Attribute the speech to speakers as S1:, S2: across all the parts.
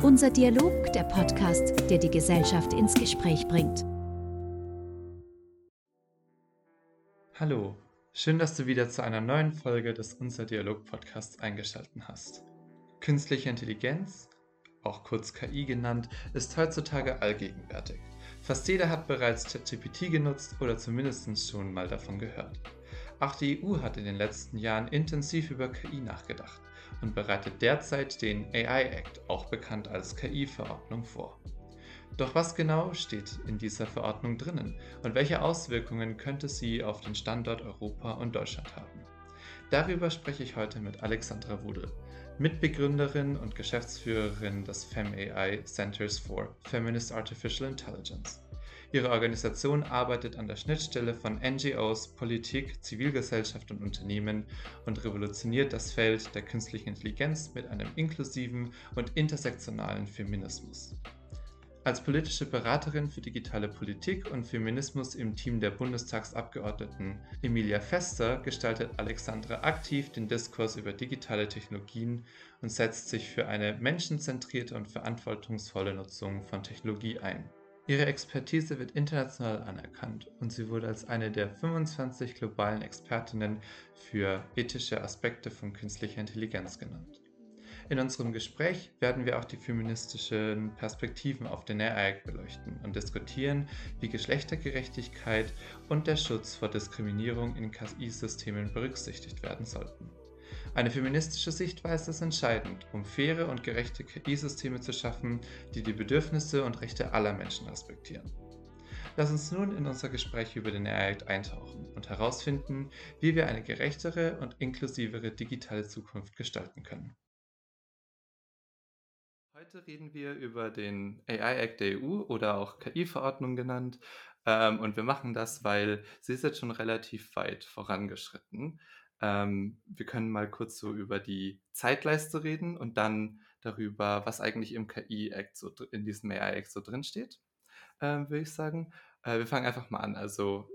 S1: Unser Dialog, der Podcast, der die Gesellschaft ins Gespräch bringt.
S2: Hallo, schön, dass du wieder zu einer neuen Folge des Unser Dialog Podcasts eingeschaltet hast. Künstliche Intelligenz, auch kurz KI genannt, ist heutzutage allgegenwärtig. Fast jeder hat bereits ChatGPT genutzt oder zumindest schon mal davon gehört. Auch die EU hat in den letzten Jahren intensiv über KI nachgedacht und bereitet derzeit den AI Act, auch bekannt als KI-Verordnung, vor. Doch was genau steht in dieser Verordnung drinnen und welche Auswirkungen könnte sie auf den Standort Europa und Deutschland haben? Darüber spreche ich heute mit Alexandra Wudel, Mitbegründerin und Geschäftsführerin des FemAI Centers for Feminist Artificial Intelligence. Ihre Organisation arbeitet an der Schnittstelle von NGOs, Politik, Zivilgesellschaft und Unternehmen und revolutioniert das Feld der künstlichen Intelligenz mit einem inklusiven und intersektionalen Feminismus. Als politische Beraterin für digitale Politik und Feminismus im Team der Bundestagsabgeordneten Emilia Fester gestaltet Alexandra aktiv den Diskurs über digitale Technologien und setzt sich für eine menschenzentrierte und verantwortungsvolle Nutzung von Technologie ein. Ihre Expertise wird international anerkannt und sie wurde als eine der 25 globalen Expertinnen für ethische Aspekte von künstlicher Intelligenz genannt. In unserem Gespräch werden wir auch die feministischen Perspektiven auf den AI beleuchten und diskutieren, wie Geschlechtergerechtigkeit und der Schutz vor Diskriminierung in KI-Systemen berücksichtigt werden sollten. Eine feministische Sichtweise ist entscheidend, um faire und gerechte KI-Systeme zu schaffen, die die Bedürfnisse und Rechte aller Menschen respektieren. Lass uns nun in unser Gespräch über den AI Act eintauchen und herausfinden, wie wir eine gerechtere und inklusivere digitale Zukunft gestalten können. Heute reden wir über den AI Act der EU oder auch KI-Verordnung genannt. Ähm, und wir machen das, weil sie ist jetzt schon relativ weit vorangeschritten. Ähm, wir können mal kurz so über die Zeitleiste reden und dann darüber, was eigentlich im KI-Act so in diesem AI-Act so drin steht, ähm, würde ich sagen. Äh, wir fangen einfach mal an. Also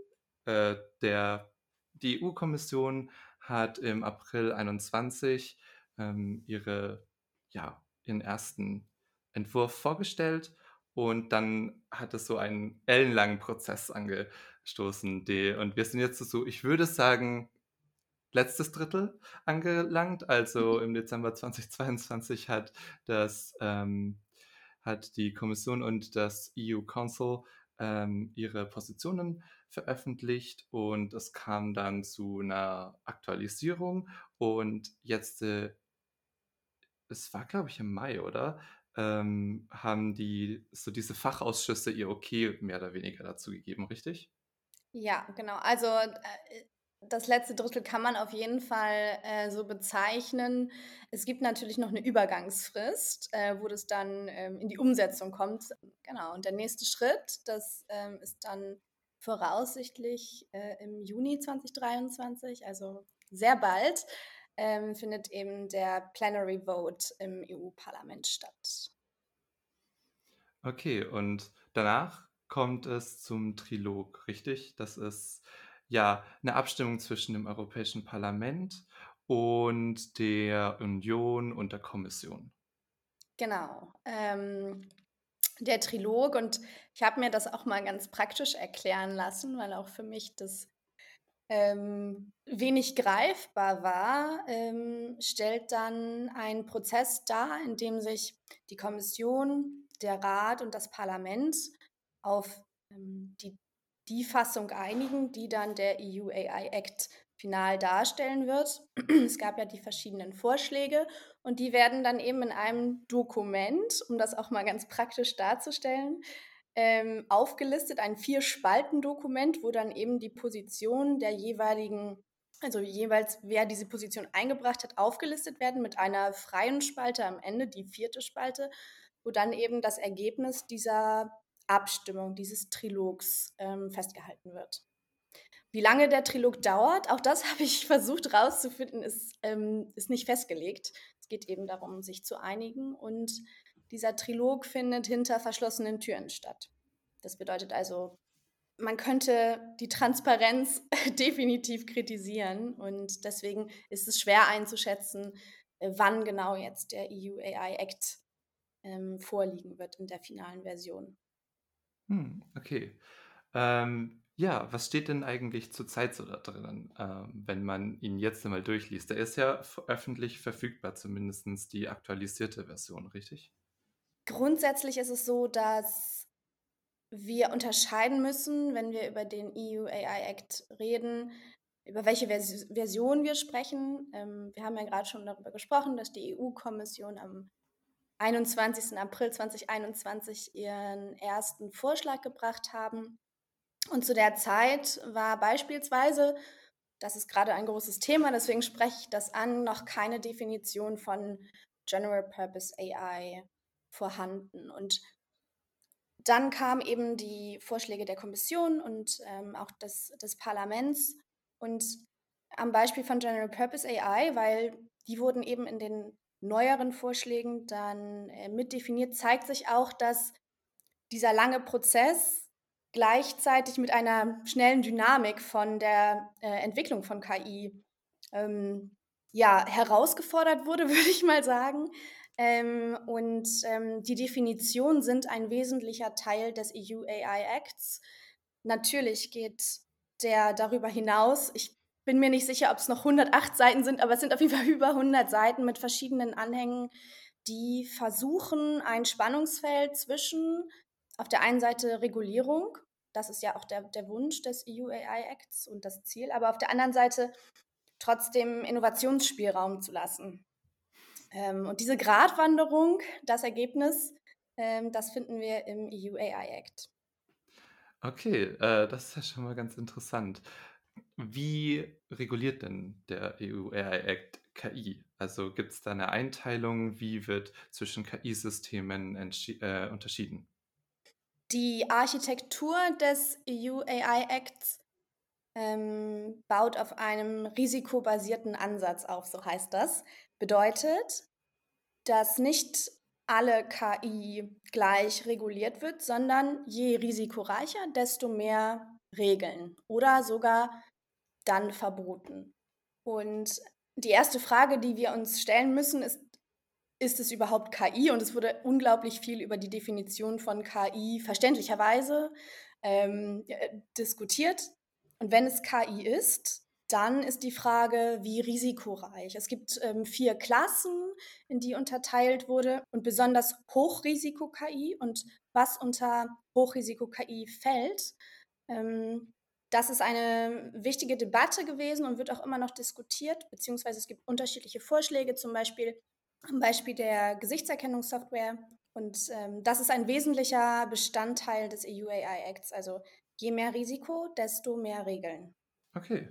S2: äh, der, die EU-Kommission hat im April 21 ähm, ihre, ja, ihren ersten Entwurf vorgestellt und dann hat es so einen ellenlangen Prozess angestoßen. Die, und wir sind jetzt so, ich würde sagen, letztes Drittel angelangt. Also mhm. im Dezember 2022 hat das ähm, hat die Kommission und das EU Council ähm, ihre Positionen veröffentlicht und es kam dann zu einer Aktualisierung und jetzt äh, es war glaube ich im Mai, oder? Ähm, haben die so diese Fachausschüsse ihr Okay mehr oder weniger dazu gegeben, richtig?
S3: Ja, genau. Also äh, das letzte Drittel kann man auf jeden Fall äh, so bezeichnen. Es gibt natürlich noch eine Übergangsfrist, äh, wo das dann ähm, in die Umsetzung kommt. Genau. Und der nächste Schritt, das ähm, ist dann voraussichtlich äh, im Juni 2023, also sehr bald, ähm, findet eben der Plenary Vote im EU-Parlament statt.
S2: Okay, und danach kommt es zum Trilog, richtig? Das ist ja, eine Abstimmung zwischen dem Europäischen Parlament und der Union und der Kommission.
S3: Genau. Ähm, der Trilog und ich habe mir das auch mal ganz praktisch erklären lassen, weil auch für mich das ähm, wenig greifbar war, ähm, stellt dann einen Prozess dar, in dem sich die Kommission, der Rat und das Parlament auf ähm, die die Fassung einigen, die dann der EU AI Act final darstellen wird. Es gab ja die verschiedenen Vorschläge und die werden dann eben in einem Dokument, um das auch mal ganz praktisch darzustellen, ähm, aufgelistet, ein Vier-Spalten-Dokument, wo dann eben die Position der jeweiligen, also jeweils wer diese Position eingebracht hat, aufgelistet werden mit einer freien Spalte am Ende, die vierte Spalte, wo dann eben das Ergebnis dieser Abstimmung dieses Trilogs ähm, festgehalten wird. Wie lange der Trilog dauert, auch das habe ich versucht herauszufinden, ist, ähm, ist nicht festgelegt. Es geht eben darum, sich zu einigen und dieser Trilog findet hinter verschlossenen Türen statt. Das bedeutet also, man könnte die Transparenz definitiv kritisieren und deswegen ist es schwer einzuschätzen, äh, wann genau jetzt der EU AI Act ähm, vorliegen wird in der finalen Version.
S2: Hm, okay. Ähm, ja, was steht denn eigentlich zurzeit so da drin, ähm, wenn man ihn jetzt einmal durchliest? Der ist ja öffentlich verfügbar, zumindest die aktualisierte Version, richtig?
S3: Grundsätzlich ist es so, dass wir unterscheiden müssen, wenn wir über den EU AI Act reden, über welche Vers Version wir sprechen. Ähm, wir haben ja gerade schon darüber gesprochen, dass die EU-Kommission am 21. April 2021 ihren ersten Vorschlag gebracht haben. Und zu der Zeit war beispielsweise, das ist gerade ein großes Thema, deswegen spreche ich das an, noch keine Definition von General Purpose AI vorhanden. Und dann kamen eben die Vorschläge der Kommission und ähm, auch des, des Parlaments. Und am Beispiel von General Purpose AI, weil die wurden eben in den neueren Vorschlägen dann äh, mitdefiniert, zeigt sich auch, dass dieser lange Prozess gleichzeitig mit einer schnellen Dynamik von der äh, Entwicklung von KI ähm, ja, herausgefordert wurde, würde ich mal sagen. Ähm, und ähm, die Definitionen sind ein wesentlicher Teil des EU AI Acts. Natürlich geht der darüber hinaus. Ich bin mir nicht sicher, ob es noch 108 Seiten sind, aber es sind auf jeden Fall über 100 Seiten mit verschiedenen Anhängen, die versuchen, ein Spannungsfeld zwischen auf der einen Seite Regulierung, das ist ja auch der, der Wunsch des EU AI Acts und das Ziel, aber auf der anderen Seite trotzdem Innovationsspielraum zu lassen. Ähm, und diese Gratwanderung, das Ergebnis, ähm, das finden wir im EU AI Act.
S2: Okay, äh, das ist ja schon mal ganz interessant. Wie reguliert denn der EU AI Act KI? Also gibt es da eine Einteilung? Wie wird zwischen KI-Systemen äh, unterschieden?
S3: Die Architektur des EU AI Acts ähm, baut auf einem risikobasierten Ansatz auf, so heißt das. Bedeutet, dass nicht alle KI gleich reguliert wird, sondern je risikoreicher, desto mehr Regeln oder sogar dann verboten. Und die erste Frage, die wir uns stellen müssen, ist, ist es überhaupt KI? Und es wurde unglaublich viel über die Definition von KI verständlicherweise ähm, äh, diskutiert. Und wenn es KI ist, dann ist die Frage, wie risikoreich. Es gibt ähm, vier Klassen, in die unterteilt wurde und besonders Hochrisiko-KI und was unter Hochrisiko-KI fällt. Ähm, das ist eine wichtige Debatte gewesen und wird auch immer noch diskutiert, beziehungsweise es gibt unterschiedliche Vorschläge, zum Beispiel am Beispiel der Gesichtserkennungssoftware. Und ähm, das ist ein wesentlicher Bestandteil des EU AI Acts. Also je mehr Risiko, desto mehr Regeln.
S2: Okay,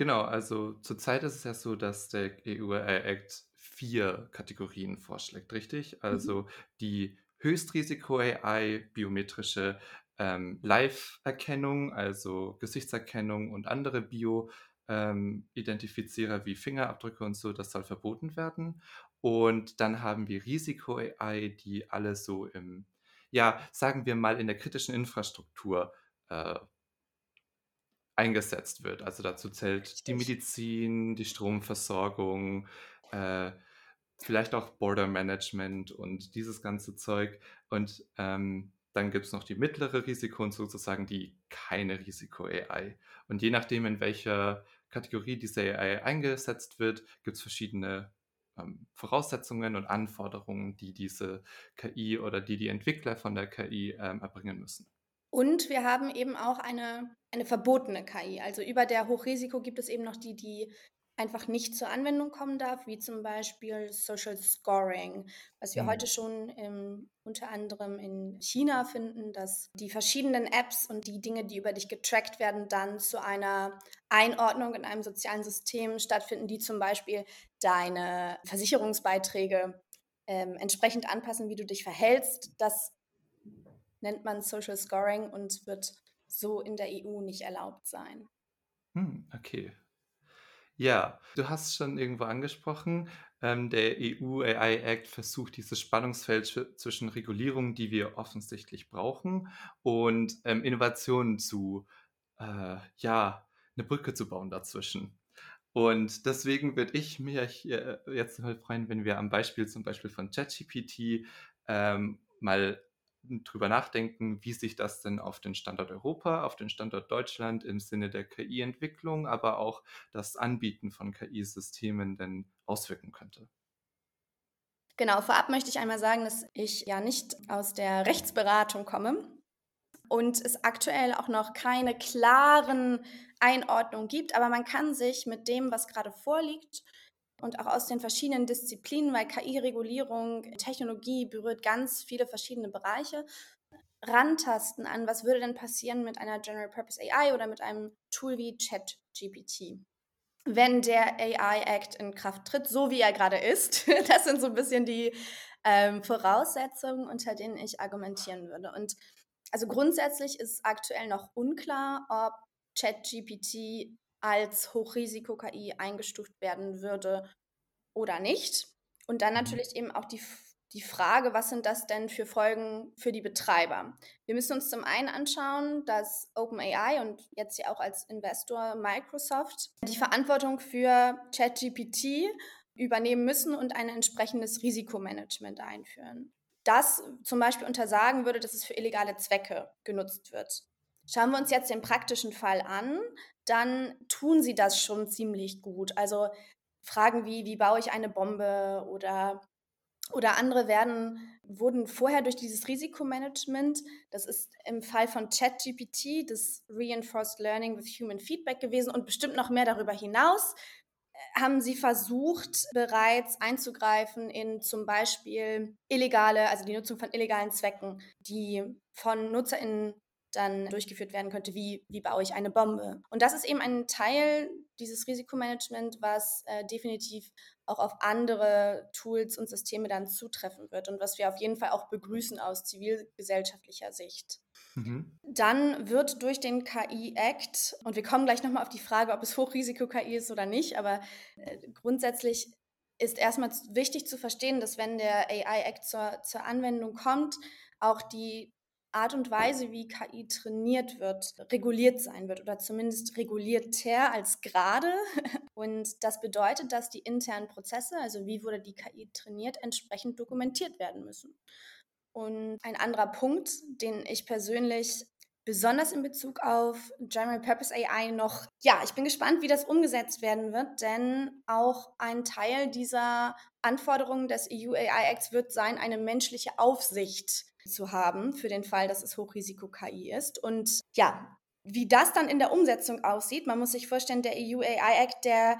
S2: Genau, also zurzeit ist es ja so, dass der EU-AI Act vier Kategorien vorschlägt, richtig? Mhm. Also die Höchstrisiko-AI, biometrische ähm, Live-Erkennung, also Gesichtserkennung und andere Bio-Identifizierer ähm, wie Fingerabdrücke und so, das soll verboten werden. Und dann haben wir Risiko-AI, die alle so im, ja, sagen wir mal, in der kritischen Infrastruktur äh, eingesetzt wird. Also dazu zählt die Medizin, die Stromversorgung, äh, vielleicht auch Border Management und dieses ganze Zeug. Und ähm, dann gibt es noch die mittlere Risiko und sozusagen die keine Risiko-AI. Und je nachdem, in welcher Kategorie diese AI eingesetzt wird, gibt es verschiedene ähm, Voraussetzungen und Anforderungen, die diese KI oder die die Entwickler von der KI ähm, erbringen müssen.
S3: Und wir haben eben auch eine, eine verbotene KI. Also über der Hochrisiko gibt es eben noch die, die einfach nicht zur Anwendung kommen darf, wie zum Beispiel Social Scoring, was wir mhm. heute schon ähm, unter anderem in China finden, dass die verschiedenen Apps und die Dinge, die über dich getrackt werden, dann zu einer Einordnung in einem sozialen System stattfinden, die zum Beispiel deine Versicherungsbeiträge ähm, entsprechend anpassen, wie du dich verhältst. Das nennt man Social Scoring und wird so in der EU nicht erlaubt sein.
S2: Hm, okay. Ja, du hast schon irgendwo angesprochen, ähm, der EU AI Act versucht dieses Spannungsfeld zwischen Regulierungen, die wir offensichtlich brauchen, und ähm, Innovationen zu, äh, ja, eine Brücke zu bauen dazwischen. Und deswegen würde ich mich äh, jetzt mal freuen, wenn wir am Beispiel zum Beispiel von ChatGPT ähm, mal drüber nachdenken, wie sich das denn auf den Standort Europa, auf den Standort Deutschland im Sinne der KI-Entwicklung, aber auch das Anbieten von KI-Systemen denn auswirken könnte.
S3: Genau, vorab möchte ich einmal sagen, dass ich ja nicht aus der Rechtsberatung komme und es aktuell auch noch keine klaren Einordnungen gibt, aber man kann sich mit dem, was gerade vorliegt, und auch aus den verschiedenen Disziplinen, weil KI-Regulierung, Technologie berührt ganz viele verschiedene Bereiche, rantasten an, was würde denn passieren mit einer General Purpose AI oder mit einem Tool wie ChatGPT wenn der AI Act in Kraft tritt, so wie er gerade ist. Das sind so ein bisschen die ähm, Voraussetzungen, unter denen ich argumentieren würde. Und also grundsätzlich ist aktuell noch unklar, ob ChatGPT als Hochrisiko-KI eingestuft werden würde oder nicht. Und dann mhm. natürlich eben auch die die Frage, was sind das denn für Folgen für die Betreiber? Wir müssen uns zum einen anschauen, dass OpenAI und jetzt ja auch als Investor Microsoft die Verantwortung für ChatGPT übernehmen müssen und ein entsprechendes Risikomanagement einführen. Das zum Beispiel untersagen würde, dass es für illegale Zwecke genutzt wird. Schauen wir uns jetzt den praktischen Fall an, dann tun sie das schon ziemlich gut. Also Fragen wie, wie baue ich eine Bombe oder oder andere werden, wurden vorher durch dieses Risikomanagement, das ist im Fall von ChatGPT das Reinforced Learning with Human Feedback gewesen und bestimmt noch mehr darüber hinaus, äh, haben sie versucht, bereits einzugreifen in zum Beispiel illegale, also die Nutzung von illegalen Zwecken, die von NutzerInnen dann durchgeführt werden könnte, wie, wie baue ich eine Bombe. Und das ist eben ein Teil dieses Risikomanagement, was äh, definitiv auch auf andere Tools und Systeme dann zutreffen wird und was wir auf jeden Fall auch begrüßen aus zivilgesellschaftlicher Sicht. Mhm. Dann wird durch den KI-Act, und wir kommen gleich nochmal auf die Frage, ob es Hochrisiko-KI ist oder nicht, aber äh, grundsätzlich ist erstmal wichtig zu verstehen, dass wenn der AI-Act zur, zur Anwendung kommt, auch die Art und Weise, wie KI trainiert wird, reguliert sein wird oder zumindest regulierter als gerade. Und das bedeutet, dass die internen Prozesse, also wie wurde die KI trainiert, entsprechend dokumentiert werden müssen. Und ein anderer Punkt, den ich persönlich besonders in Bezug auf General Purpose AI noch, ja, ich bin gespannt, wie das umgesetzt werden wird, denn auch ein Teil dieser Anforderungen des EU AI Acts wird sein, eine menschliche Aufsicht zu haben für den Fall, dass es Hochrisiko-KI ist. Und ja, wie das dann in der Umsetzung aussieht, man muss sich vorstellen, der EU AI Act, der,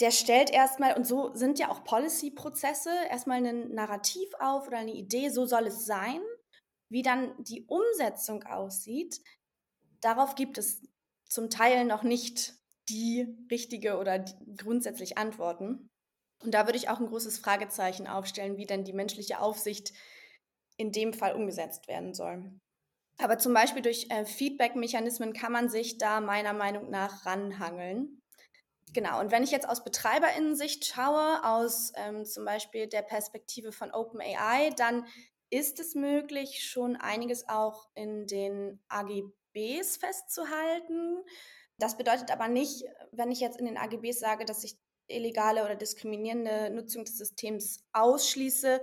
S3: der stellt erstmal, und so sind ja auch Policy-Prozesse, erstmal ein Narrativ auf oder eine Idee, so soll es sein. Wie dann die Umsetzung aussieht, darauf gibt es zum Teil noch nicht die richtige oder die grundsätzlich Antworten. Und da würde ich auch ein großes Fragezeichen aufstellen, wie denn die menschliche Aufsicht in dem Fall umgesetzt werden soll. Aber zum Beispiel durch äh, Feedback-Mechanismen kann man sich da meiner Meinung nach ranhangeln. Genau, und wenn ich jetzt aus BetreiberInnen-Sicht schaue, aus ähm, zum Beispiel der Perspektive von OpenAI, dann ist es möglich, schon einiges auch in den AGBs festzuhalten. Das bedeutet aber nicht, wenn ich jetzt in den AGBs sage, dass ich illegale oder diskriminierende Nutzung des Systems ausschließe,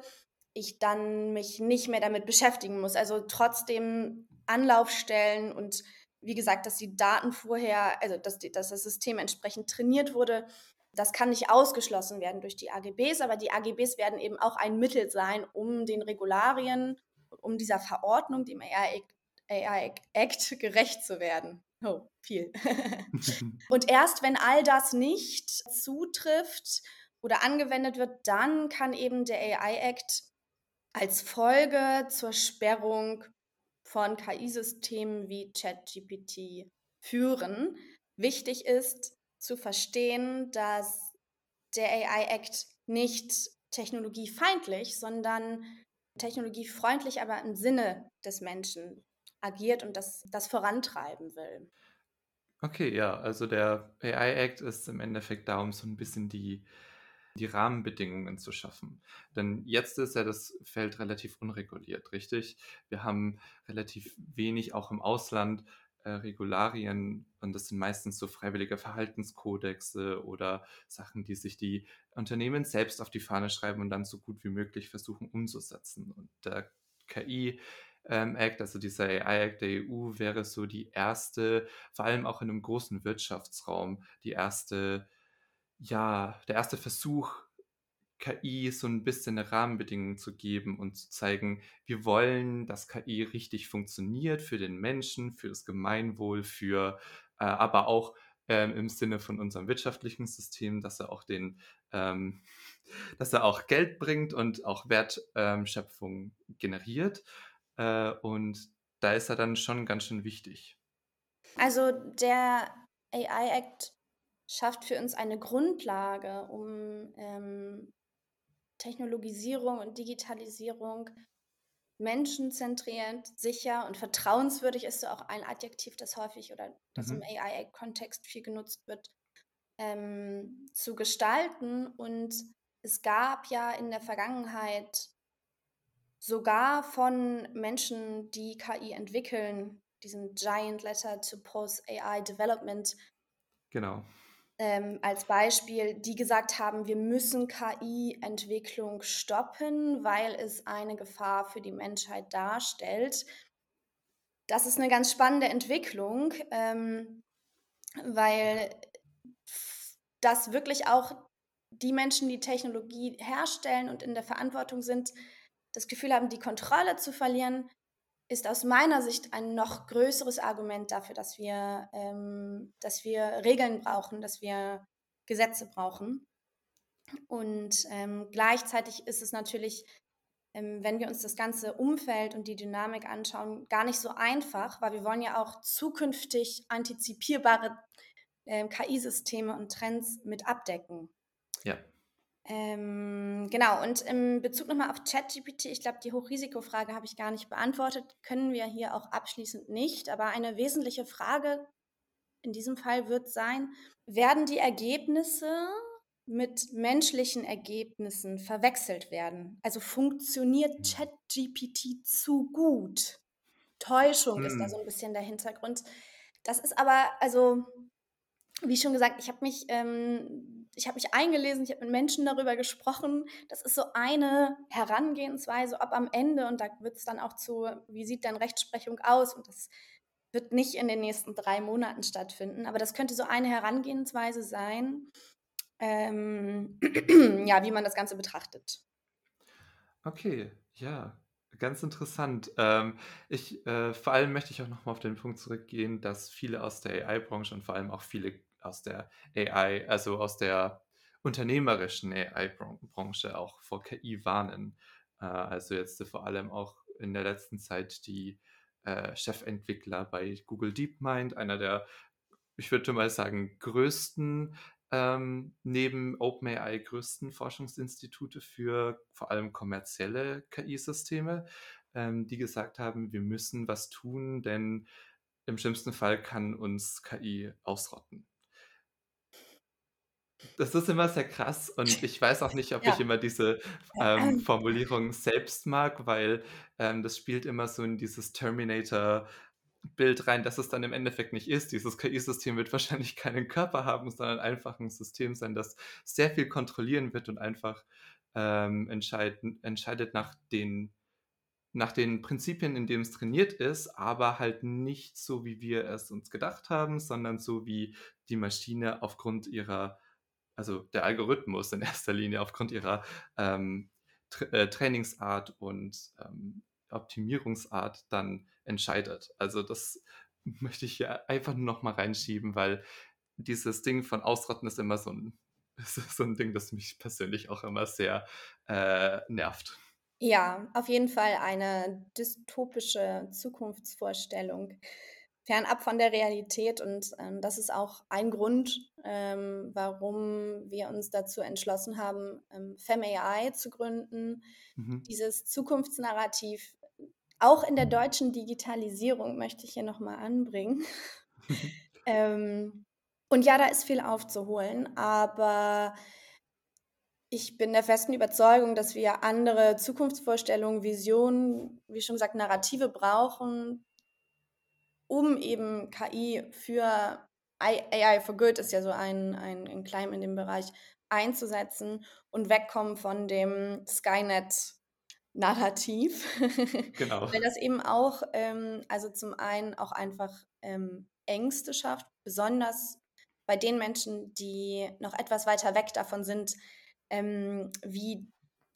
S3: ich dann mich nicht mehr damit beschäftigen muss. Also trotzdem Anlaufstellen und wie gesagt, dass die Daten vorher, also dass, die, dass das System entsprechend trainiert wurde, das kann nicht ausgeschlossen werden durch die AGBs, aber die AGBs werden eben auch ein Mittel sein, um den Regularien, um dieser Verordnung, dem AI, AI Act, gerecht zu werden. Oh, viel. und erst wenn all das nicht zutrifft oder angewendet wird, dann kann eben der AI Act als Folge zur Sperrung von KI-Systemen wie ChatGPT führen. Wichtig ist zu verstehen, dass der AI Act nicht technologiefeindlich, sondern technologiefreundlich, aber im Sinne des Menschen agiert und das, das vorantreiben will.
S2: Okay, ja, also der AI Act ist im Endeffekt da, um so ein bisschen die die Rahmenbedingungen zu schaffen. Denn jetzt ist ja das Feld relativ unreguliert, richtig? Wir haben relativ wenig auch im Ausland äh, Regularien und das sind meistens so freiwillige Verhaltenskodexe oder Sachen, die sich die Unternehmen selbst auf die Fahne schreiben und dann so gut wie möglich versuchen umzusetzen. Und der KI ähm, Act, also dieser AI Act der EU, wäre so die erste, vor allem auch in einem großen Wirtschaftsraum, die erste, ja, der erste Versuch, KI so ein bisschen eine Rahmenbedingung zu geben und zu zeigen, wir wollen, dass KI richtig funktioniert für den Menschen, für das Gemeinwohl, für äh, aber auch ähm, im Sinne von unserem wirtschaftlichen System, dass er auch den, ähm, dass er auch Geld bringt und auch Wertschöpfung ähm, generiert. Äh, und da ist er dann schon ganz schön wichtig.
S3: Also der AI Act schafft für uns eine Grundlage, um ähm, Technologisierung und Digitalisierung menschenzentrierend, sicher und vertrauenswürdig ist so auch ein Adjektiv, das häufig oder das mhm. im AI-Kontext viel genutzt wird, ähm, zu gestalten. Und es gab ja in der Vergangenheit sogar von Menschen, die KI entwickeln, diesen Giant Letter to Post AI Development.
S2: Genau
S3: ähm, als Beispiel, die gesagt haben, wir müssen KI-Entwicklung stoppen, weil es eine Gefahr für die Menschheit darstellt. Das ist eine ganz spannende Entwicklung, ähm, weil das wirklich auch die Menschen, die Technologie herstellen und in der Verantwortung sind, das Gefühl haben, die Kontrolle zu verlieren, ist aus meiner Sicht ein noch größeres Argument dafür, dass wir, ähm, dass wir Regeln brauchen, dass wir Gesetze brauchen. Und ähm, gleichzeitig ist es natürlich, ähm, wenn wir uns das ganze Umfeld und die Dynamik anschauen, gar nicht so einfach, weil wir wollen ja auch zukünftig antizipierbare ähm, KI-Systeme und Trends mit abdecken.
S2: Ja.
S3: Ähm, genau, und im Bezug nochmal auf ChatGPT, ich glaube, die Hochrisikofrage habe ich gar nicht beantwortet, können wir hier auch abschließend nicht. Aber eine wesentliche Frage in diesem Fall wird sein, werden die Ergebnisse mit menschlichen Ergebnissen verwechselt werden? Also funktioniert ChatGPT zu gut? Täuschung hm. ist da hm. so ein bisschen der Hintergrund. Das ist aber, also, wie schon gesagt, ich habe mich ähm, ich mich eingelesen, ich habe mit Menschen darüber gesprochen. Das ist so eine Herangehensweise, ob am Ende, und da wird es dann auch zu, wie sieht denn Rechtsprechung aus? Und das wird nicht in den nächsten drei Monaten stattfinden, aber das könnte so eine Herangehensweise sein, ähm, ja, wie man das Ganze betrachtet.
S2: Okay, ja, ganz interessant. Ähm, ich, äh, vor allem möchte ich auch nochmal auf den Punkt zurückgehen, dass viele aus der AI-Branche und vor allem auch viele aus der AI, also aus der unternehmerischen AI-Branche auch vor KI warnen. Äh, also jetzt vor allem auch in der letzten Zeit die äh, Chefentwickler bei Google DeepMind, einer der, ich würde mal sagen, größten ähm, neben OpenAI größten Forschungsinstitute für vor allem kommerzielle KI-Systeme, ähm, die gesagt haben, wir müssen was tun, denn im schlimmsten Fall kann uns KI ausrotten. Das ist immer sehr krass und ich weiß auch nicht, ob Ja. ich immer diese ähm, Formulierung selbst mag, weil ähm, das spielt immer so in dieses Terminator-Bild rein, dass es dann im Endeffekt nicht ist. Dieses KI-System wird wahrscheinlich keinen Körper haben, sondern einfach ein System sein, das sehr viel kontrollieren wird und einfach ähm, entscheidet nach den, nach den Prinzipien, in denen es trainiert ist, aber halt nicht so, wie wir es uns gedacht haben, sondern so, wie die Maschine aufgrund ihrer also der Algorithmus in erster Linie aufgrund ihrer ähm, Tra äh, Trainingsart und ähm, Optimierungsart dann entscheidet. Also das möchte ich hier einfach nur noch mal reinschieben, weil dieses Ding von Ausrotten ist immer so ein, so ein Ding, das mich persönlich auch immer sehr äh, nervt.
S3: Ja, auf jeden Fall eine dystopische Zukunftsvorstellung fernab von der Realität. Und ähm, das ist auch ein Grund, ähm, warum wir uns dazu entschlossen haben, ähm, FemAI zu gründen. Mhm. Dieses Zukunftsnarrativ, auch in der deutschen Digitalisierung, möchte ich hier nochmal anbringen. ähm, und ja, da ist viel aufzuholen, aber ich bin der festen Überzeugung, dass wir andere Zukunftsvorstellungen, Visionen, wie schon gesagt, Narrative brauchen, um eben KI für AI for Good ist ja so ein, ein, ein Claim in dem Bereich einzusetzen und wegkommen von dem Skynet Narrativ. Genau. Weil das eben auch, ähm, also zum einen auch einfach ähm, Ängste schafft, besonders bei den Menschen, die noch etwas weiter weg davon sind, ähm, wie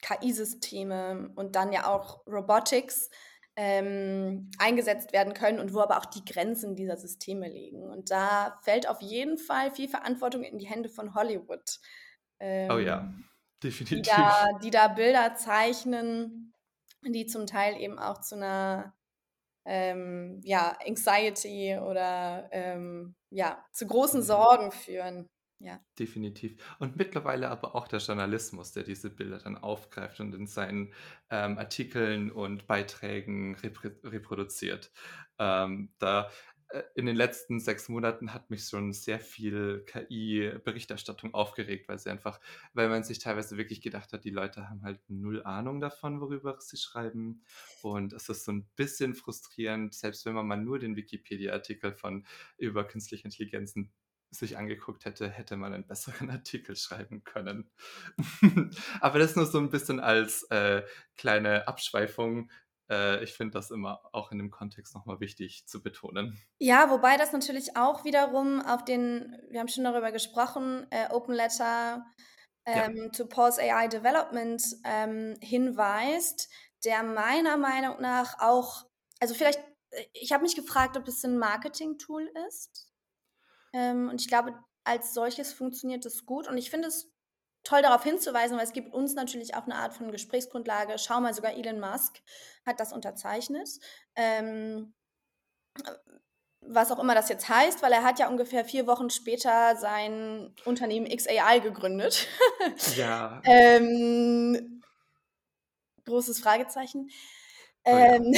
S3: KI-Systeme und dann ja auch Robotics ähm, eingesetzt werden können und wo aber auch die Grenzen dieser Systeme liegen. Und da fällt auf jeden Fall viel Verantwortung in die Hände von Hollywood.
S2: Ähm, oh ja, definitiv.
S3: Die da, die da, Bilder zeichnen, die zum Teil eben auch zu einer ähm, ja, Anxiety oder ähm, ja, zu großen mhm. Sorgen führen. Ja.
S2: Definitiv. Und mittlerweile aber auch der Journalismus, der diese Bilder dann aufgreift und in seinen ähm, Artikeln und Beiträgen repro reproduziert. Ähm, da in den letzten sechs Monaten hat mich schon sehr viel KI-Berichterstattung aufgeregt, weil sie einfach, weil man sich teilweise wirklich gedacht hat, die Leute haben halt null Ahnung davon, worüber sie schreiben. Und es ist so ein bisschen frustrierend, selbst wenn man mal nur den Wikipedia-Artikel von über künstliche Intelligenzen sich angeguckt hätte, hätte man einen besseren Artikel schreiben können. Aber das nur so ein bisschen als äh, kleine Abschweifung äh, ich finde das immer auch in dem Kontext nochmal wichtig zu betonen.
S3: Ja, wobei das natürlich auch wiederum auf den, wir haben schon darüber gesprochen, äh, Open Letter ähm, ja. to Pause AI Development ähm, hinweist, der meiner Meinung nach auch, also vielleicht, äh, ich habe mich gefragt, ob es ein Marketing-Tool ist. Ähm, und ich glaube, als solches funktioniert es gut. Und ich finde es toll darauf hinzuweisen, weil es gibt uns natürlich auch eine Art von Gesprächsgrundlage. Schau mal, sogar Elon Musk hat das unterzeichnet. Ähm, was auch immer das jetzt heißt, weil er hat ja ungefähr vier Wochen später sein Unternehmen XAI gegründet.
S2: Ja.
S3: ähm, großes Fragezeichen. Oh ja. Ähm,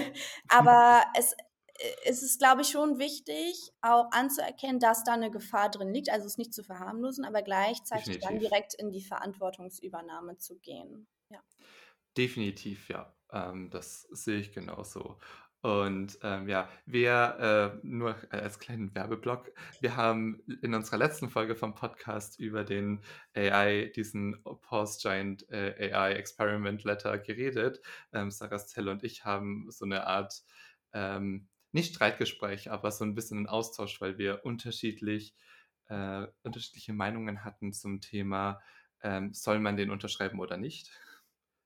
S3: aber es, es ist, glaube ich, schon wichtig, auch anzuerkennen, dass da eine Gefahr drin liegt, also es nicht zu verharmlosen, aber gleichzeitig Definitiv. dann direkt in die Verantwortungsübernahme zu gehen. Ja.
S2: Definitiv, ja. Ähm, das sehe ich genauso. Und ähm, ja, wir, äh, nur als kleinen Werbeblock, wir haben in unserer letzten Folge vom Podcast über den AI, diesen Pause Giant äh, AI Experiment Letter geredet. Ähm, Sarah Stell und ich haben so eine Art ähm, nicht Streitgespräch, aber so ein bisschen ein Austausch, weil wir unterschiedlich, äh, unterschiedliche Meinungen hatten zum Thema, ähm, soll man den unterschreiben oder nicht.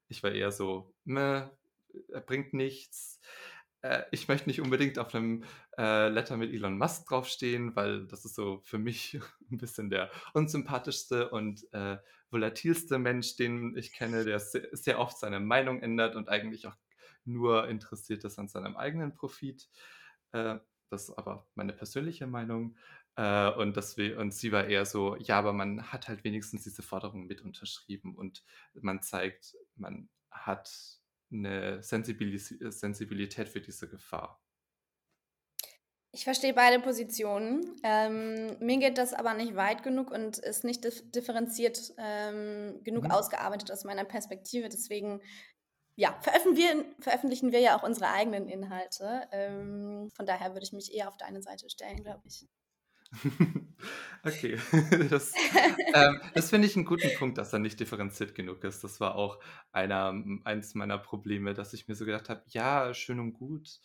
S2: Ich war eher so, er bringt nichts. Äh, ich möchte nicht unbedingt auf einem äh, Letter mit Elon Musk draufstehen, weil das ist so für mich ein bisschen der unsympathischste und äh, volatilste Mensch, den ich kenne, der sehr, sehr oft seine Meinung ändert und eigentlich auch nur interessiert ist an seinem eigenen Profit. Äh, das ist aber meine persönliche Meinung. Äh, und, das, und sie war eher so, ja, aber man hat halt wenigstens diese Forderung mit unterschrieben und man zeigt, man hat eine Sensibilis Sensibilität für diese Gefahr.
S3: Ich verstehe beide Positionen. Ähm, mir geht das aber nicht weit genug und ist nicht differenziert ähm, genug mhm. ausgearbeitet aus meiner Perspektive. Deswegen ja, veröffentlichen wir, veröffentlichen wir ja auch unsere eigenen Inhalte. Ähm, von daher würde ich mich eher auf deine Seite stellen, glaube ich.
S2: okay, das, ähm, das finde ich einen guten Punkt, dass er nicht differenziert genug ist. Das war auch einer, eines meiner Probleme, dass ich mir so gedacht habe, ja, schön und gut,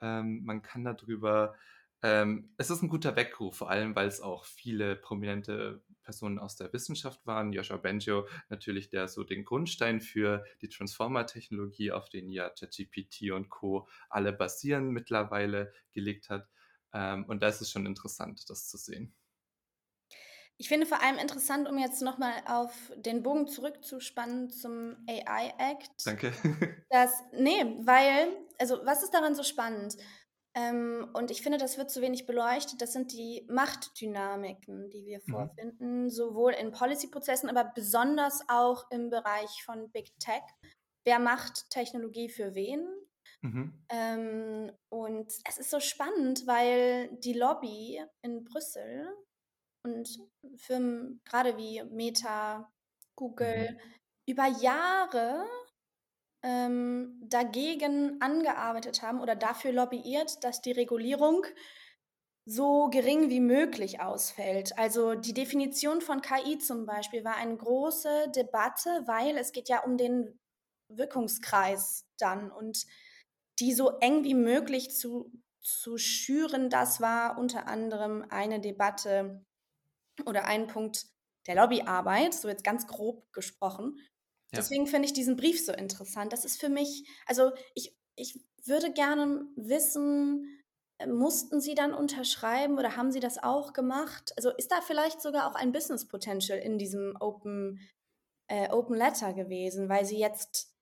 S2: ähm, man kann darüber ähm, es ist ein guter Weckruf, vor allem, weil es auch viele prominente Personen aus der Wissenschaft waren. Joshua Bengio natürlich, der so den Grundstein für die Transformer-Technologie, auf den ja ChatGPT und Co. alle basieren, mittlerweile gelegt hat. Ähm, und da ist es schon interessant, das zu sehen.
S3: Ich finde vor allem interessant, um jetzt nochmal auf den Bogen zurückzuspannen zum AI Act.
S2: Danke.
S3: Dass, nee, weil, also was ist daran so spannend? Ähm, und ich finde, das wird zu wenig beleuchtet. Das sind die Machtdynamiken, die wir mhm. vorfinden, sowohl in Policy-Prozessen, aber besonders auch im Bereich von Big Tech. Wer macht Technologie für wen? Mhm. Ähm, und es ist so spannend, weil die Lobby in Brüssel und Firmen gerade wie Meta, Google mhm. über Jahre ähm, dagegen angearbeitet haben oder dafür lobbyiert, dass die Regulierung so gering wie möglich ausfällt. Also die Definition von KI zum Beispiel war eine große Debatte, weil es geht ja um den Wirkungskreis dann und die so eng wie möglich zu, zu schüren, das war unter anderem eine Debatte oder ein Punkt der Lobbyarbeit, so jetzt ganz grob gesprochen. Ja. Deswegen finde ich diesen Brief so interessant. Das ist für mich, also ich, ich würde gerne wissen, äh, mussten Sie dann unterschreiben oder haben Sie das auch gemacht? Also ist da vielleicht sogar auch ein Business Potential in diesem Open, äh, Open Letter gewesen, weil Sie jetzt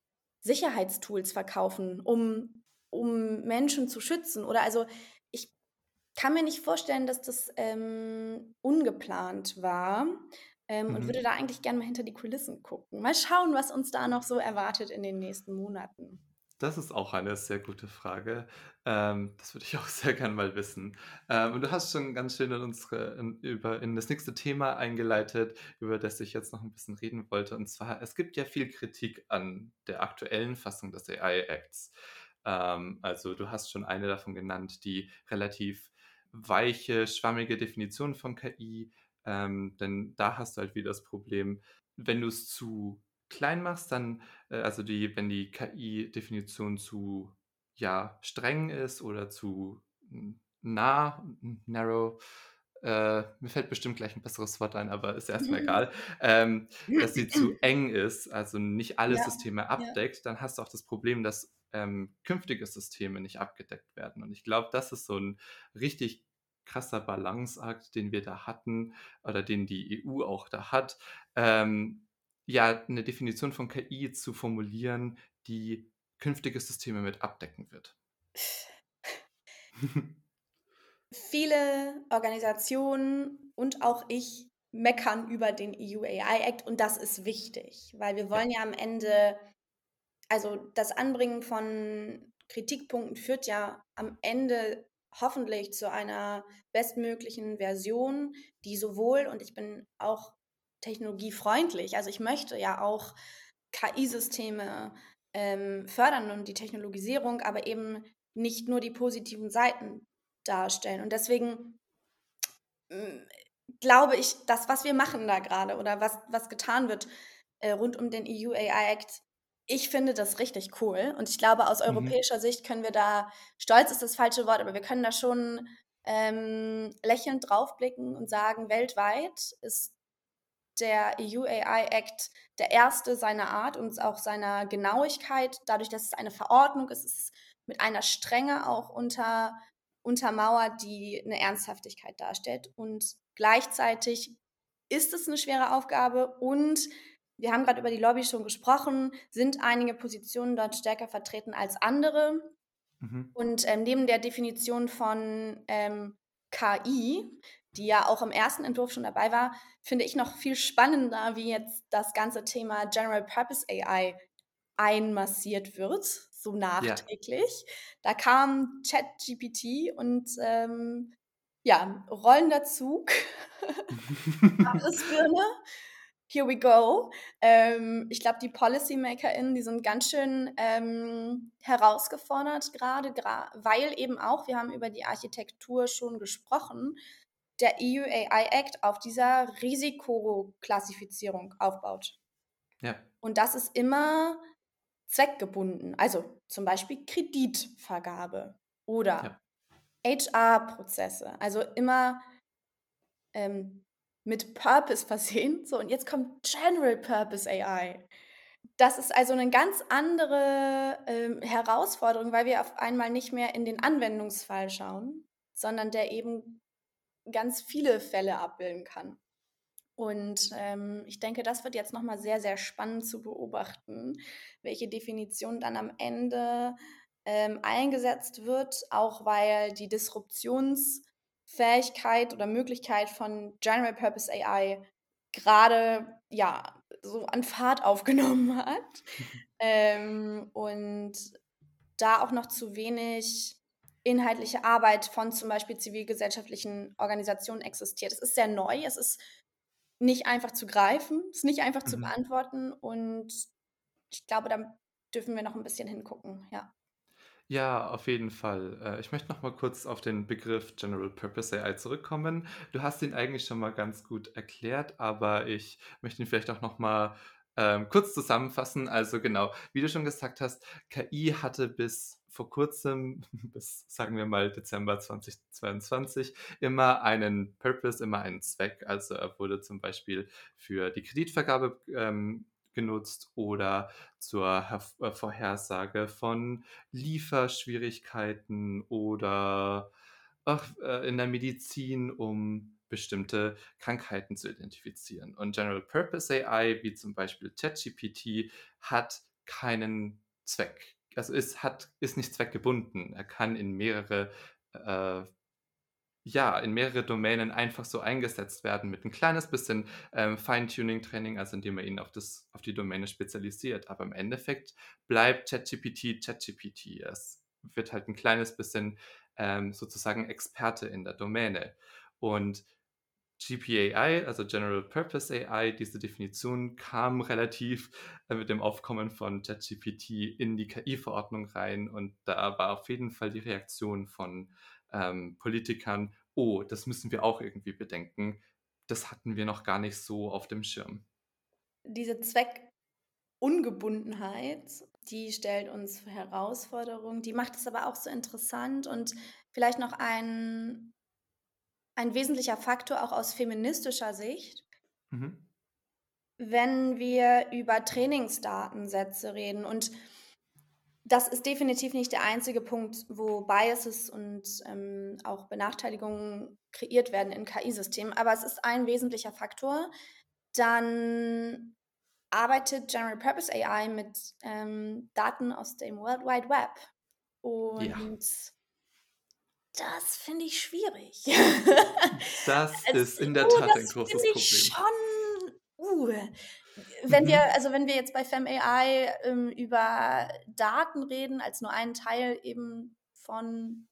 S3: Sicherheitstools verkaufen, um, um Menschen zu schützen? Oder also ich kann mir nicht vorstellen, dass das ähm, ungeplant war ähm, mhm. und würde da eigentlich gerne mal hinter die Kulissen gucken. Mal schauen, was uns da noch so erwartet in den nächsten Monaten.
S2: Das ist auch eine sehr gute Frage. Ähm, das würde ich auch sehr gerne mal wissen. Ähm, und du hast schon ganz schön in, unsere, in, über, in das nächste Thema eingeleitet, über das ich jetzt noch ein bisschen reden wollte. Und zwar, es gibt ja viel Kritik an der aktuellen Fassung des AI-Acts. Ähm, also du hast schon eine davon genannt, die relativ weiche, schwammige Definition von KI. Ähm, denn da hast du halt wieder das Problem, wenn du es zu klein machst, dann, äh, also die, wenn die KI-Definition zu ja, streng ist oder zu nah, narrow, äh, mir fällt bestimmt gleich ein besseres Wort ein, aber ist erstmal egal, ähm, dass sie zu eng ist, also nicht alle ja, Systeme abdeckt, ja. dann hast du auch das Problem, dass ähm, künftige Systeme nicht abgedeckt werden. Und ich glaube, das ist so ein richtig krasser Balanceakt, den wir da hatten oder den die EU auch da hat. Ähm, ja, eine Definition von KI zu formulieren, die künftige Systeme mit abdecken wird?
S3: Viele Organisationen und auch ich meckern über den EU AI Act und das ist wichtig, weil wir wollen ja am Ende, also das Anbringen von Kritikpunkten führt ja am Ende hoffentlich zu einer bestmöglichen Version, die sowohl, und ich bin auch technologiefreundlich. Also ich möchte ja auch KI-Systeme ähm, fördern und die Technologisierung, aber eben nicht nur die positiven Seiten darstellen. Und deswegen äh, glaube ich, das, was wir machen da gerade oder was, was getan wird äh, rund um den EU AI Act, ich finde das richtig cool. Und ich glaube, aus mhm. europäischer Sicht können wir da, stolz ist das falsche Wort, aber wir können da schon ähm, lächelnd draufblicken und sagen, weltweit ist der EU AI Act der erste seiner Art und auch seiner Genauigkeit. Dadurch, dass es eine Verordnung ist, ist es mit einer Strenge auch unter, untermauert, die eine Ernsthaftigkeit darstellt. Und gleichzeitig ist es eine schwere Aufgabe und wir haben gerade über die Lobby schon gesprochen, sind einige Positionen dort stärker vertreten als andere. Mhm. Und ähm, neben der Definition von ähm, KI die ja auch im ersten Entwurf schon dabei war, finde ich noch viel spannender, wie jetzt das ganze Thema General Purpose AI einmassiert wird, so nachträglich. Ja. Da kam ChatGPT und ähm, ja, rollender Zug, Abrissbirne, here we go. Ähm, ich glaube, die PolicymakerInnen, die sind ganz schön ähm, herausgefordert gerade, weil eben auch, wir haben über die Architektur schon gesprochen, der EU AI Act auf dieser Risikoklassifizierung aufbaut. Ja. Und das ist immer zweckgebunden, also zum Beispiel Kreditvergabe oder ja. HR-Prozesse, also immer ähm, mit Purpose versehen. So, und jetzt kommt General Purpose AI. Das ist also eine ganz andere ähm, Herausforderung, weil wir auf einmal nicht mehr in den Anwendungsfall schauen, sondern der eben ganz viele Fälle abbilden kann. Und ähm, ich denke, das wird jetzt nochmal sehr, sehr spannend zu beobachten, welche Definition dann am Ende ähm, eingesetzt wird, auch weil die Disruptionsfähigkeit oder Möglichkeit von General Purpose AI gerade ja so an Fahrt aufgenommen hat. ähm, und da auch noch zu wenig inhaltliche Arbeit von zum Beispiel zivilgesellschaftlichen Organisationen existiert. Es ist sehr neu, es ist nicht einfach zu greifen, es ist nicht einfach mhm. zu beantworten und ich glaube, da dürfen wir noch ein bisschen hingucken, ja.
S2: Ja, auf jeden Fall. Äh, ich möchte noch mal kurz auf den Begriff General Purpose AI zurückkommen. Du hast ihn eigentlich schon mal ganz gut erklärt, aber ich möchte ihn vielleicht auch noch mal ähm, kurz zusammenfassen. Also genau, wie du schon gesagt hast, KI hatte bis vor kurzem, bis sagen wir mal Dezember 2022, immer einen Purpose, immer einen Zweck. Also er wurde zum Beispiel für die Kreditvergabe ähm, genutzt oder zur Herv äh, Vorhersage von Lieferschwierigkeiten oder ach, äh, in der Medizin, um bestimmte Krankheiten zu identifizieren. Und General Purpose AI, wie zum Beispiel ChatGPT, hat keinen Zweck. Also es hat, ist nicht zweckgebunden. Er kann in mehrere äh, ja, in mehrere Domänen einfach so eingesetzt werden mit ein kleines bisschen ähm, Feintuning-Training, also indem man ihn auf, das, auf die Domäne spezialisiert. Aber im Endeffekt bleibt ChatGPT ChatGPT. Es wird halt ein kleines bisschen ähm, sozusagen Experte in der Domäne. Und GPAI, also General Purpose AI, diese Definition kam relativ äh, mit dem Aufkommen von ChatGPT in die KI-Verordnung rein und da war auf jeden Fall die Reaktion von ähm, Politikern, oh, das müssen wir auch irgendwie bedenken. Das hatten wir noch gar nicht so auf dem Schirm.
S3: Diese Zweckungebundenheit, die stellt uns für Herausforderungen, die macht es aber auch so interessant und vielleicht noch ein, ein wesentlicher Faktor auch aus feministischer Sicht. Mhm. Wenn wir über Trainingsdatensätze reden und das ist definitiv nicht der einzige Punkt, wo Biases und ähm, auch Benachteiligungen kreiert werden in KI-Systemen, aber es ist ein wesentlicher Faktor. Dann arbeitet General Purpose AI mit ähm, Daten aus dem World Wide Web. Und ja. das finde ich schwierig.
S2: Das ist in der Tat ein großes Problem.
S3: Schon, uh, wenn wir, mhm. also wenn wir jetzt bei FemAI ähm, über Daten reden, als nur einen Teil eben von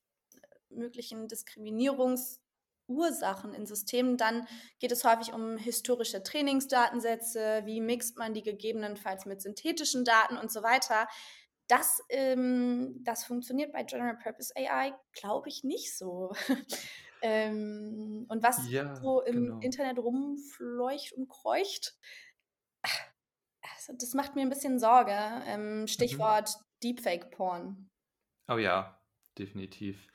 S3: möglichen Diskriminierungsursachen in Systemen, dann geht es häufig um historische Trainingsdatensätze, wie mixt man die gegebenenfalls mit synthetischen Daten und so weiter. Das, ähm, das funktioniert bei General Purpose AI, glaube ich, nicht so. ähm, und was ja, so im genau. Internet rumfleucht und kreucht, also das macht mir ein bisschen Sorge. Ähm, mhm. Stichwort mhm. Deepfake-Porn.
S2: Oh ja, definitiv.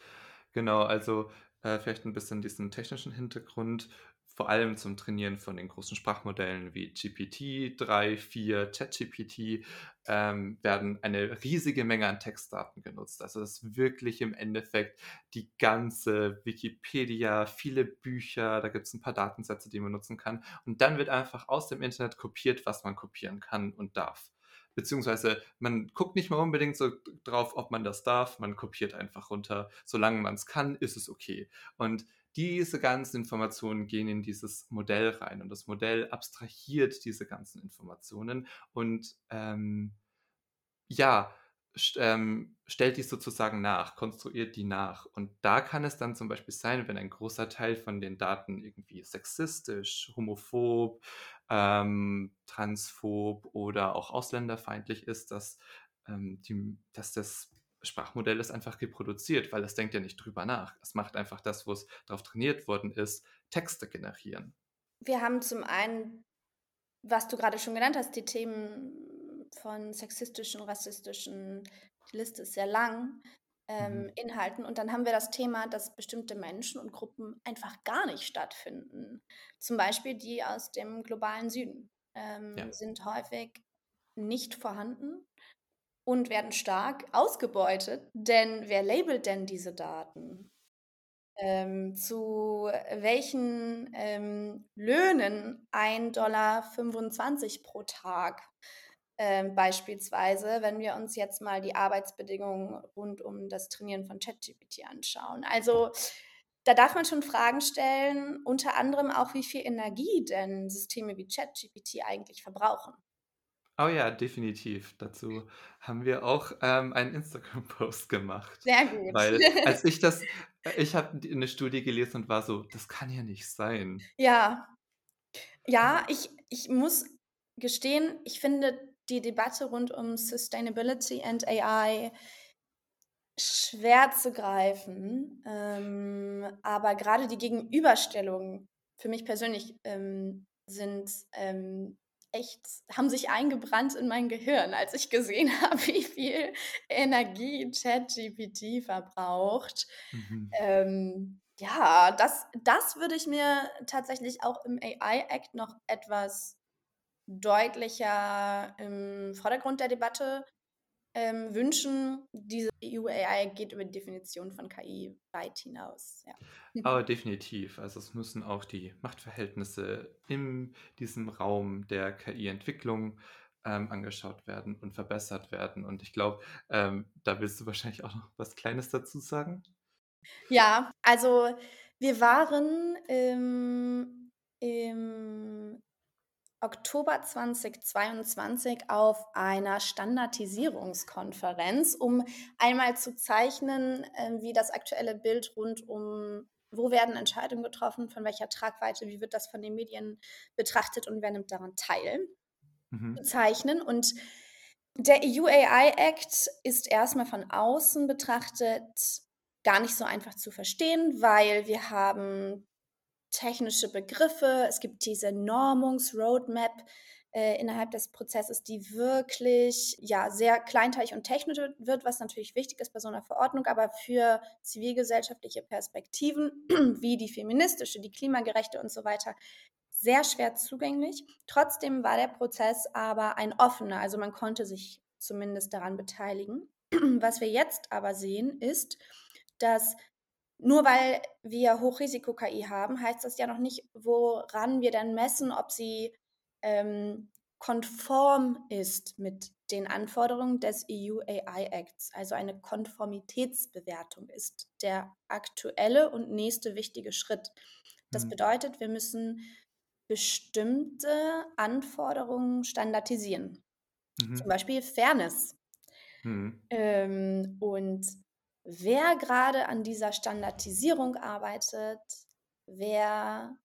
S2: Genau, also äh, vielleicht ein bisschen diesen technischen Hintergrund vor allem zum Trainieren von den großen Sprachmodellen wie GPT, 3, 4, ChatGPT ähm, werden eine riesige Menge an Textdaten genutzt. Also das ist wirklich im Endeffekt die ganze Wikipedia, viele Bücher, da gibt es ein paar Datensätze, die man nutzen kann. Und dann wird einfach aus dem Internet kopiert, was man kopieren kann und darf beziehungsweise man guckt nicht mal unbedingt so drauf, ob man das darf, man kopiert einfach runter. Solange man es kann, ist es okay. Und diese ganzen Informationen gehen in dieses Modell rein und das Modell abstrahiert diese ganzen Informationen und ähm, ja, st ähm, stellt die sozusagen nach, konstruiert die nach. Und da kann es dann zum Beispiel sein, wenn ein großer Teil von den Daten irgendwie sexistisch, homophob, ähm, transphob oder auch ausländerfeindlich ist, dass, ähm, die, dass das Sprachmodell ist einfach reproduziert, weil es denkt ja nicht drüber nach. Es macht einfach das, wo es darauf trainiert worden ist, Texte generieren.
S3: Wir haben zum einen, was du gerade schon genannt hast, die Themen von sexistischen, rassistischen, die Liste ist sehr lang, ähm, mhm. Inhalten. Und dann haben wir das Thema, dass bestimmte Menschen und Gruppen einfach gar nicht stattfinden. Zum Beispiel die aus dem globalen Süden ähm, ja. sind häufig nicht vorhanden und werden stark ausgebeutet, denn wer labelt denn diese Daten? Ähm, zu welchen ähm, Löhnen 1,25 Dollar pro Tag ähm, beispielsweise, wenn wir uns jetzt mal die Arbeitsbedingungen rund um das Trainieren von ChatGPT anschauen. Also da darf man schon Fragen stellen, unter anderem auch, wie viel Energie denn Systeme wie ChatGPT eigentlich verbrauchen.
S2: Oh ja, definitiv. Dazu haben wir auch ähm, einen Instagram-Post gemacht.
S3: Sehr gut.
S2: Weil als ich das, äh, ich habe eine Studie gelesen und war so, das kann ja nicht sein.
S3: Ja. Ja, ich, ich muss gestehen, ich finde die Debatte rund um Sustainability and AI schwer zu greifen. Ähm, aber gerade die Gegenüberstellungen für mich persönlich ähm, sind ähm, echt, haben sich eingebrannt in mein Gehirn, als ich gesehen habe, wie viel Energie ChatGPT verbraucht. Mhm. Ähm, ja, das, das würde ich mir tatsächlich auch im AI-Act noch etwas deutlicher im Vordergrund der Debatte ähm, wünschen. Diese EU-AI geht über die Definition von KI weit hinaus. Ja.
S2: Aber definitiv. Also es müssen auch die Machtverhältnisse in diesem Raum der KI-Entwicklung ähm, angeschaut werden und verbessert werden. Und ich glaube, ähm, da willst du wahrscheinlich auch noch was Kleines dazu sagen.
S3: Ja, also wir waren im, im Oktober 2022 auf einer Standardisierungskonferenz, um einmal zu zeichnen, äh, wie das aktuelle Bild rund um, wo werden Entscheidungen getroffen, von welcher Tragweite, wie wird das von den Medien betrachtet und wer nimmt daran teil, mhm. zeichnen. Und der EU AI Act ist erstmal von außen betrachtet gar nicht so einfach zu verstehen, weil wir haben technische Begriffe, es gibt diese Normungs-Roadmap äh, innerhalb des Prozesses, die wirklich ja, sehr kleinteilig und technisch wird, was natürlich wichtig ist bei so einer Verordnung, aber für zivilgesellschaftliche Perspektiven wie die feministische, die klimagerechte und so weiter sehr schwer zugänglich. Trotzdem war der Prozess aber ein offener, also man konnte sich zumindest daran beteiligen. Was wir jetzt aber sehen, ist, dass nur weil wir Hochrisiko-KI haben, heißt das ja noch nicht, woran wir dann messen, ob sie ähm, konform ist mit den Anforderungen des EU AI Acts. Also eine Konformitätsbewertung ist der aktuelle und nächste wichtige Schritt. Das mhm. bedeutet, wir müssen bestimmte Anforderungen standardisieren. Mhm. Zum Beispiel Fairness. Mhm. Ähm, und wer gerade an dieser Standardisierung arbeitet, wer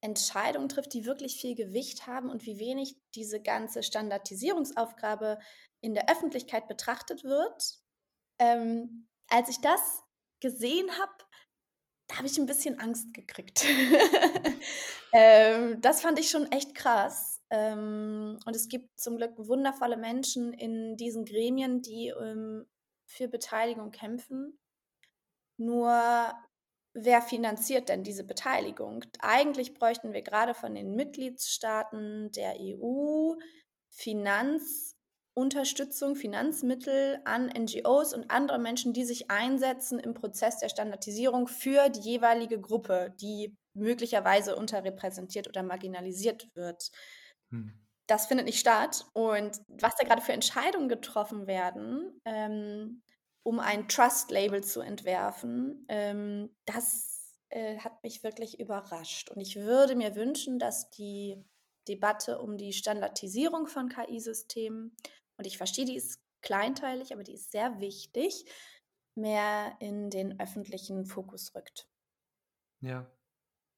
S3: Entscheidungen trifft, die wirklich viel Gewicht haben und wie wenig diese ganze Standardisierungsaufgabe in der Öffentlichkeit betrachtet wird. Ähm, als ich das gesehen habe, da habe ich ein bisschen Angst gekriegt. ähm, das fand ich schon echt krass. Ähm, und es gibt zum Glück wundervolle Menschen in diesen Gremien, die ähm, für Beteiligung kämpfen. Nur wer finanziert denn diese Beteiligung? Eigentlich bräuchten wir gerade von den Mitgliedstaaten der EU Finanzunterstützung, Finanzmittel an NGOs und andere Menschen, die sich einsetzen im Prozess der Standardisierung für die jeweilige Gruppe, die möglicherweise unterrepräsentiert oder marginalisiert wird. Hm das findet nicht statt. Und was da gerade für Entscheidungen getroffen werden, ähm, um ein Trust-Label zu entwerfen, ähm, das äh, hat mich wirklich überrascht. Und ich würde mir wünschen, dass die Debatte um die Standardisierung von KI-Systemen, und ich verstehe, die ist kleinteilig, aber die ist sehr wichtig, mehr in den öffentlichen Fokus rückt.
S2: Ja,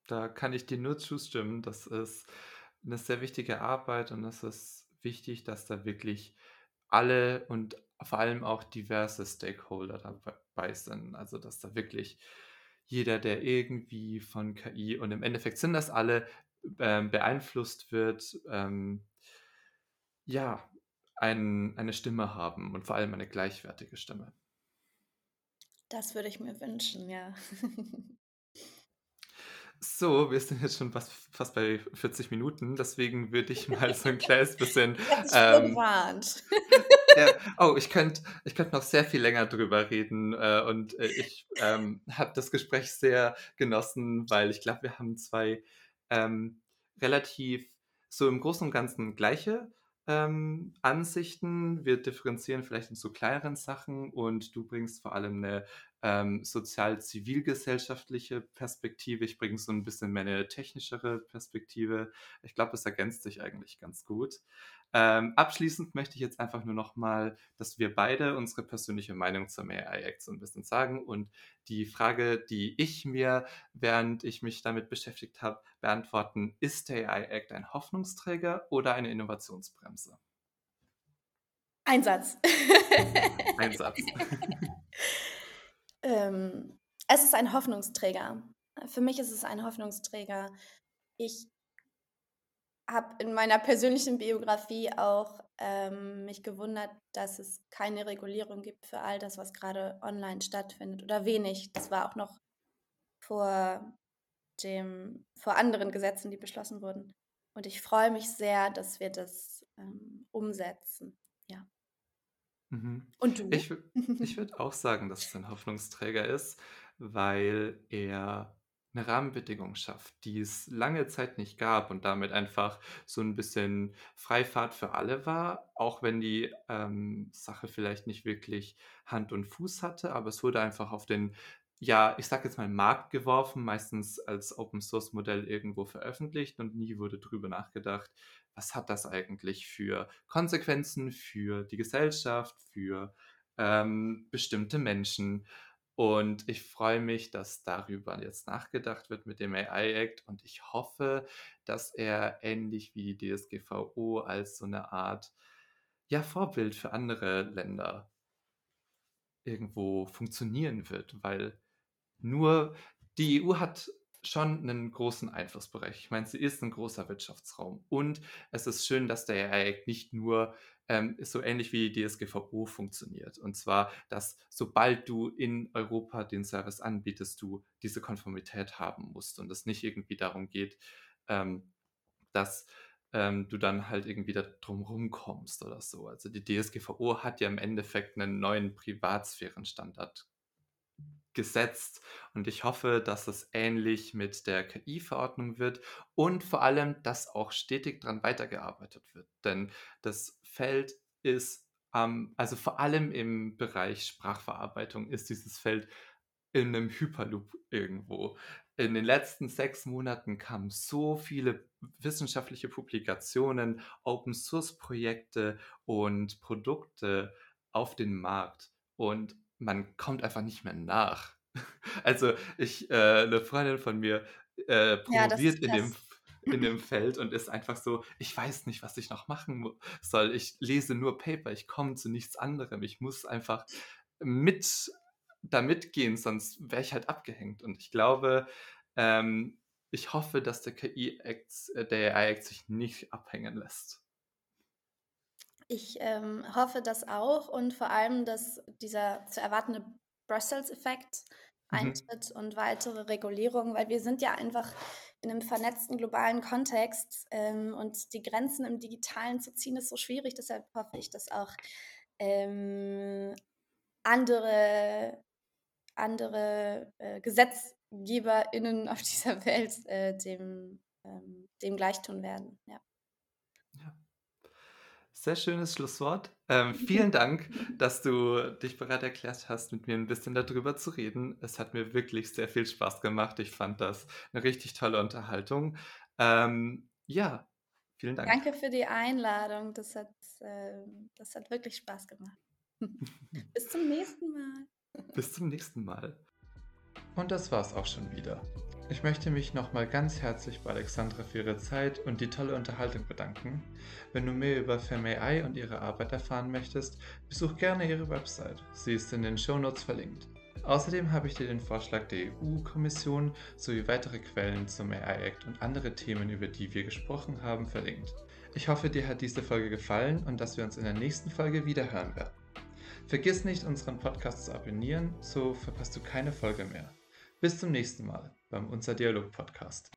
S2: da kann ich dir nur zustimmen. Das ist eine sehr wichtige Arbeit und es ist wichtig, dass da wirklich alle und vor allem auch diverse Stakeholder dabei sind. Also dass da wirklich jeder, der irgendwie von KI und im Endeffekt sind das alle, ähm, beeinflusst wird, ähm, ja, ein, eine Stimme haben und vor allem eine gleichwertige Stimme.
S3: Das würde ich mir wünschen, ja.
S2: So, wir sind jetzt schon fast, fast bei 40 Minuten, deswegen würde ich mal so ein kleines bisschen. ähm, ja, oh, ich könnte ich könnt noch sehr viel länger drüber reden äh, und äh, ich ähm, habe das Gespräch sehr genossen, weil ich glaube, wir haben zwei ähm, relativ so im Großen und Ganzen gleiche ähm, Ansichten. Wir differenzieren vielleicht in so kleineren Sachen und du bringst vor allem eine ähm, sozial-zivilgesellschaftliche Perspektive. Ich bringe so ein bisschen mehr eine technischere Perspektive. Ich glaube, es ergänzt sich eigentlich ganz gut. Ähm, abschließend möchte ich jetzt einfach nur noch mal, dass wir beide unsere persönliche Meinung zum AI Act so ein bisschen sagen und die Frage, die ich mir, während ich mich damit beschäftigt habe, beantworten, ist der AI Act ein Hoffnungsträger oder eine Innovationsbremse?
S3: Ein Satz.
S2: Ein Satz.
S3: ähm, es ist ein Hoffnungsträger. Für mich ist es ein Hoffnungsträger. Ich habe in meiner persönlichen Biografie auch ähm, mich gewundert, dass es keine Regulierung gibt für all das, was gerade online stattfindet oder wenig. Das war auch noch vor dem, vor anderen Gesetzen, die beschlossen wurden. Und ich freue mich sehr, dass wir das ähm, umsetzen.
S2: Mhm. Und du? Ich, ich würde auch sagen, dass es ein Hoffnungsträger ist, weil er eine Rahmenbedingung schafft, die es lange Zeit nicht gab und damit einfach so ein bisschen Freifahrt für alle war, auch wenn die ähm, Sache vielleicht nicht wirklich Hand und Fuß hatte, aber es wurde einfach auf den, ja, ich sag jetzt mal Markt geworfen, meistens als Open Source Modell irgendwo veröffentlicht und nie wurde drüber nachgedacht, was hat das eigentlich für Konsequenzen für die Gesellschaft, für ähm, bestimmte Menschen. Und ich freue mich, dass darüber jetzt nachgedacht wird mit dem AI Act und ich hoffe, dass er ähnlich wie die DSGVO als so eine Art ja, Vorbild für andere Länder irgendwo funktionieren wird, weil nur die EU hat schon einen großen Einflussbereich. Ich meine, sie ist ein großer Wirtschaftsraum. Und es ist schön, dass der AI nicht nur ähm, so ähnlich wie die DSGVO funktioniert. Und zwar, dass sobald du in Europa den Service anbietest, du diese Konformität haben musst und es nicht irgendwie darum geht, ähm, dass ähm, du dann halt irgendwie da drum kommst oder so. Also die DSGVO hat ja im Endeffekt einen neuen Privatsphärenstandard gesetzt. Und ich hoffe, dass es ähnlich mit der KI-Verordnung wird und vor allem, dass auch stetig daran weitergearbeitet wird. Denn das Feld ist, ähm, also vor allem im Bereich Sprachverarbeitung ist dieses Feld in einem Hyperloop irgendwo. In den letzten sechs Monaten kamen so viele wissenschaftliche Publikationen, Open-Source-Projekte und Produkte auf den Markt. Und man kommt einfach nicht mehr nach. Also ich, äh, eine Freundin von mir äh, promoviert ja, in dem in dem Feld und ist einfach so, ich weiß nicht, was ich noch machen soll. Ich lese nur Paper, ich komme zu nichts anderem. Ich muss einfach mit da mitgehen, sonst wäre ich halt abgehängt. Und ich glaube, ähm, ich hoffe, dass der KI-Act, äh, der AI-Act sich nicht abhängen lässt.
S3: Ich ähm, hoffe das auch und vor allem, dass dieser zu erwartende Brussels-Effekt mhm. eintritt und weitere Regulierungen, weil wir sind ja einfach in einem vernetzten globalen Kontext ähm, und die Grenzen im Digitalen zu ziehen ist so schwierig. Deshalb hoffe ich, dass auch ähm, andere, andere äh, GesetzgeberInnen auf dieser Welt äh, dem, ähm, dem gleichtun werden. Ja.
S2: Sehr schönes Schlusswort. Ähm, vielen Dank, dass du dich bereit erklärt hast, mit mir ein bisschen darüber zu reden. Es hat mir wirklich sehr viel Spaß gemacht. Ich fand das eine richtig tolle Unterhaltung. Ähm, ja, vielen Dank.
S3: Danke für die Einladung. Das hat, äh, das hat wirklich Spaß gemacht. Bis zum nächsten Mal.
S2: Bis zum nächsten Mal. Und das war's auch schon wieder. Ich möchte mich nochmal ganz herzlich bei Alexandra für ihre Zeit und die tolle Unterhaltung bedanken. Wenn du mehr über FemAI und ihre Arbeit erfahren möchtest, besuch gerne ihre Website. Sie ist in den Shownotes verlinkt. Außerdem habe ich dir den Vorschlag der EU-Kommission sowie weitere Quellen zum AI Act und andere Themen, über die wir gesprochen haben, verlinkt. Ich hoffe, dir hat diese Folge gefallen und dass wir uns in der nächsten Folge wieder hören werden. Vergiss nicht, unseren Podcast zu abonnieren, so verpasst du keine Folge mehr. Bis zum nächsten Mal beim Unser Dialog Podcast.